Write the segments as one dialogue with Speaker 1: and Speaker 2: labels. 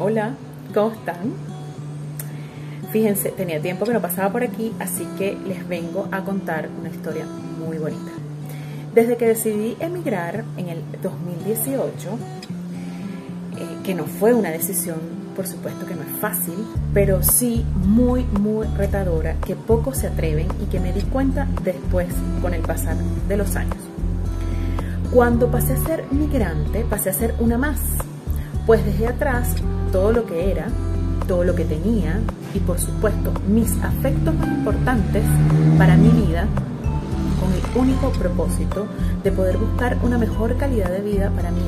Speaker 1: Hola, ¿cómo están? Fíjense, tenía tiempo que no pasaba por aquí, así que les vengo a contar una historia muy bonita. Desde que decidí emigrar en el 2018, eh, que no fue una decisión, por supuesto que no es fácil, pero sí muy, muy retadora, que pocos se atreven y que me di cuenta después con el pasar de los años. Cuando pasé a ser migrante, pasé a ser una más, pues dejé atrás todo lo que era, todo lo que tenía y por supuesto mis afectos más importantes para mi vida con el único propósito de poder buscar una mejor calidad de vida para mí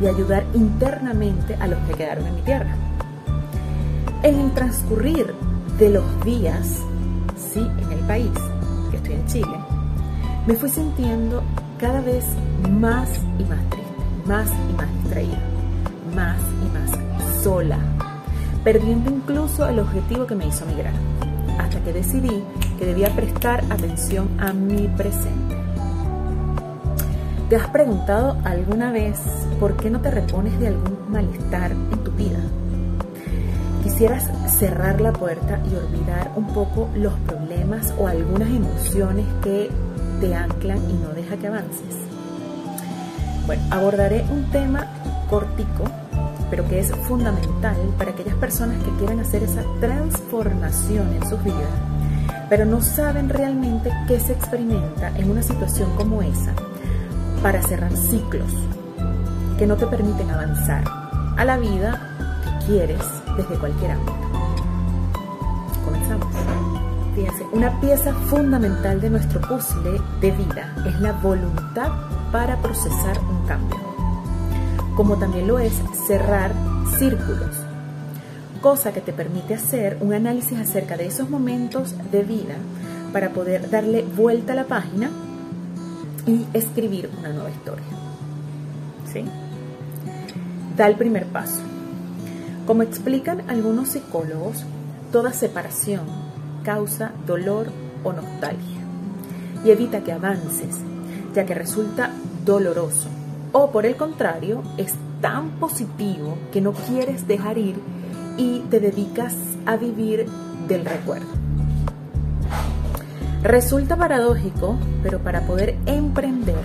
Speaker 1: y ayudar internamente a los que quedaron en mi tierra. En el transcurrir de los días, sí, en el país, que estoy en Chile, me fui sintiendo cada vez más y más triste, más y más distraída, más y más sola, perdiendo incluso el objetivo que me hizo migrar, hasta que decidí que debía prestar atención a mi presente. ¿Te has preguntado alguna vez por qué no te repones de algún malestar en tu vida? Quisieras cerrar la puerta y olvidar un poco los problemas o algunas emociones que te anclan y no deja que avances. Bueno, abordaré un tema cortico, pero que es fundamental para aquellas personas que quieran hacer esa transformación en sus vidas, pero no saben realmente qué se experimenta en una situación como esa para cerrar ciclos que no te permiten avanzar a la vida que quieres desde cualquier ámbito. Comenzamos. Fíjense, una pieza fundamental de nuestro puzzle de vida es la voluntad para procesar un cambio, como también lo es cerrar círculos, cosa que te permite hacer un análisis acerca de esos momentos de vida para poder darle vuelta a la página y escribir una nueva historia. ¿Sí? Da el primer paso. Como explican algunos psicólogos, toda separación causa dolor o nostalgia y evita que avances, ya que resulta doloroso. O por el contrario, es tan positivo que no quieres dejar ir y te dedicas a vivir del recuerdo. Resulta paradójico, pero para poder emprender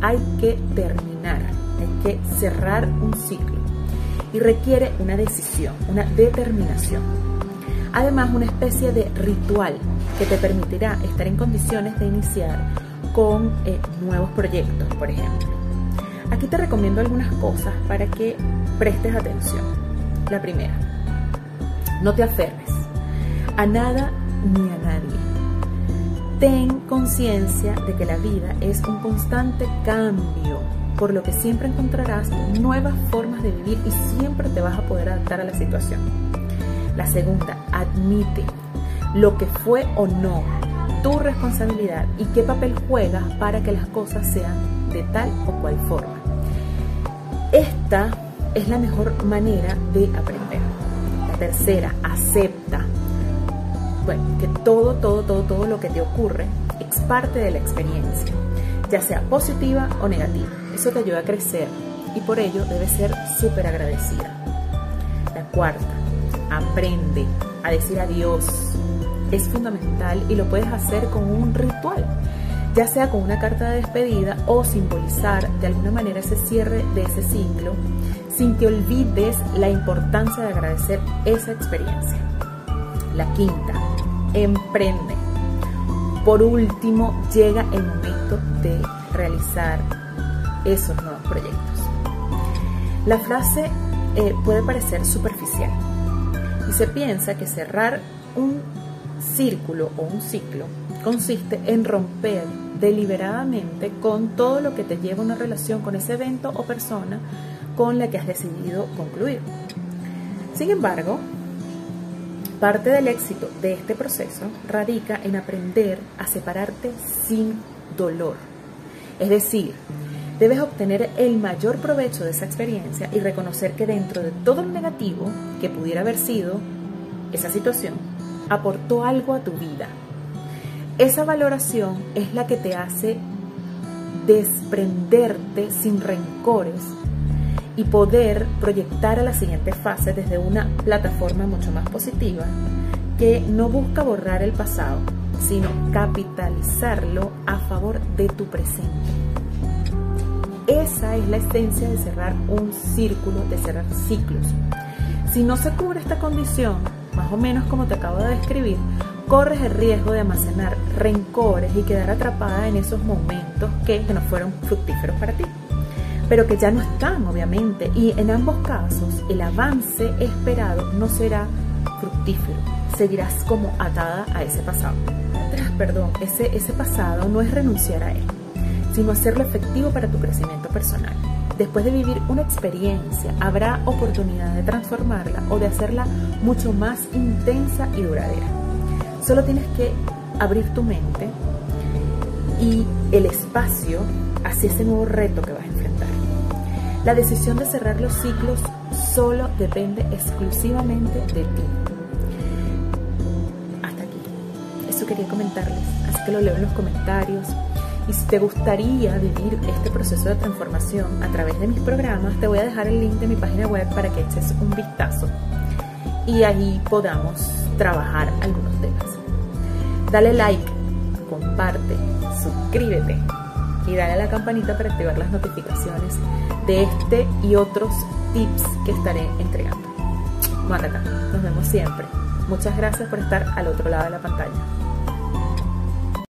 Speaker 1: hay que terminar, hay que cerrar un ciclo y requiere una decisión, una determinación. Además, una especie de ritual que te permitirá estar en condiciones de iniciar con eh, nuevos proyectos, por ejemplo. Aquí te recomiendo algunas cosas para que prestes atención. La primera, no te aferres a nada ni a nadie. Ten conciencia de que la vida es un constante cambio, por lo que siempre encontrarás nuevas formas de vivir y siempre te vas a poder adaptar a la situación. La segunda, admite lo que fue o no tu responsabilidad y qué papel juegas para que las cosas sean de tal o cual forma. Es la mejor manera de aprender. La tercera, acepta bueno, que todo, todo, todo, todo lo que te ocurre es parte de la experiencia, ya sea positiva o negativa. Eso te ayuda a crecer y por ello debes ser súper agradecida. La cuarta, aprende a decir adiós. Es fundamental y lo puedes hacer con un ritual, ya sea con una carta de despedida o simbolizar de alguna manera ese cierre de ese ciclo, sin que olvides la importancia de agradecer esa experiencia. La quinta, emprende. Por último, llega el momento de realizar esos nuevos proyectos. La frase eh, puede parecer superficial, y se piensa que cerrar un círculo o un ciclo consiste en romper deliberadamente con todo lo que te lleva a una relación con ese evento o persona con la que has decidido concluir. Sin embargo, parte del éxito de este proceso radica en aprender a separarte sin dolor. Es decir, Debes obtener el mayor provecho de esa experiencia y reconocer que dentro de todo lo negativo que pudiera haber sido esa situación, aportó algo a tu vida. Esa valoración es la que te hace desprenderte sin rencores y poder proyectar a la siguiente fase desde una plataforma mucho más positiva que no busca borrar el pasado, sino capitalizarlo a favor de tu presente. Esa es la esencia de cerrar un círculo, de cerrar ciclos. Si no se cubre esta condición, más o menos como te acabo de describir, corres el riesgo de almacenar rencores y quedar atrapada en esos momentos que, que no fueron fructíferos para ti pero que ya no están, obviamente. Y en ambos casos, el avance esperado no será fructífero. Seguirás como atada a ese pasado. Perdón, ese, ese pasado no es renunciar a él, sino hacerlo efectivo para tu crecimiento personal. Después de vivir una experiencia, habrá oportunidad de transformarla o de hacerla mucho más intensa y duradera. Solo tienes que abrir tu mente y el espacio hacia ese nuevo reto que vas a enfrentar. La decisión de cerrar los ciclos solo depende exclusivamente de ti. Hasta aquí. Eso quería comentarles, así que lo leo en los comentarios. Y si te gustaría vivir este proceso de transformación a través de mis programas, te voy a dejar el link de mi página web para que eches un vistazo y ahí podamos trabajar algunos temas. Dale like, comparte, suscríbete y dale a la campanita para activar las notificaciones de este y otros tips que estaré entregando. Mátata, nos vemos siempre. Muchas gracias por estar al otro lado de la pantalla.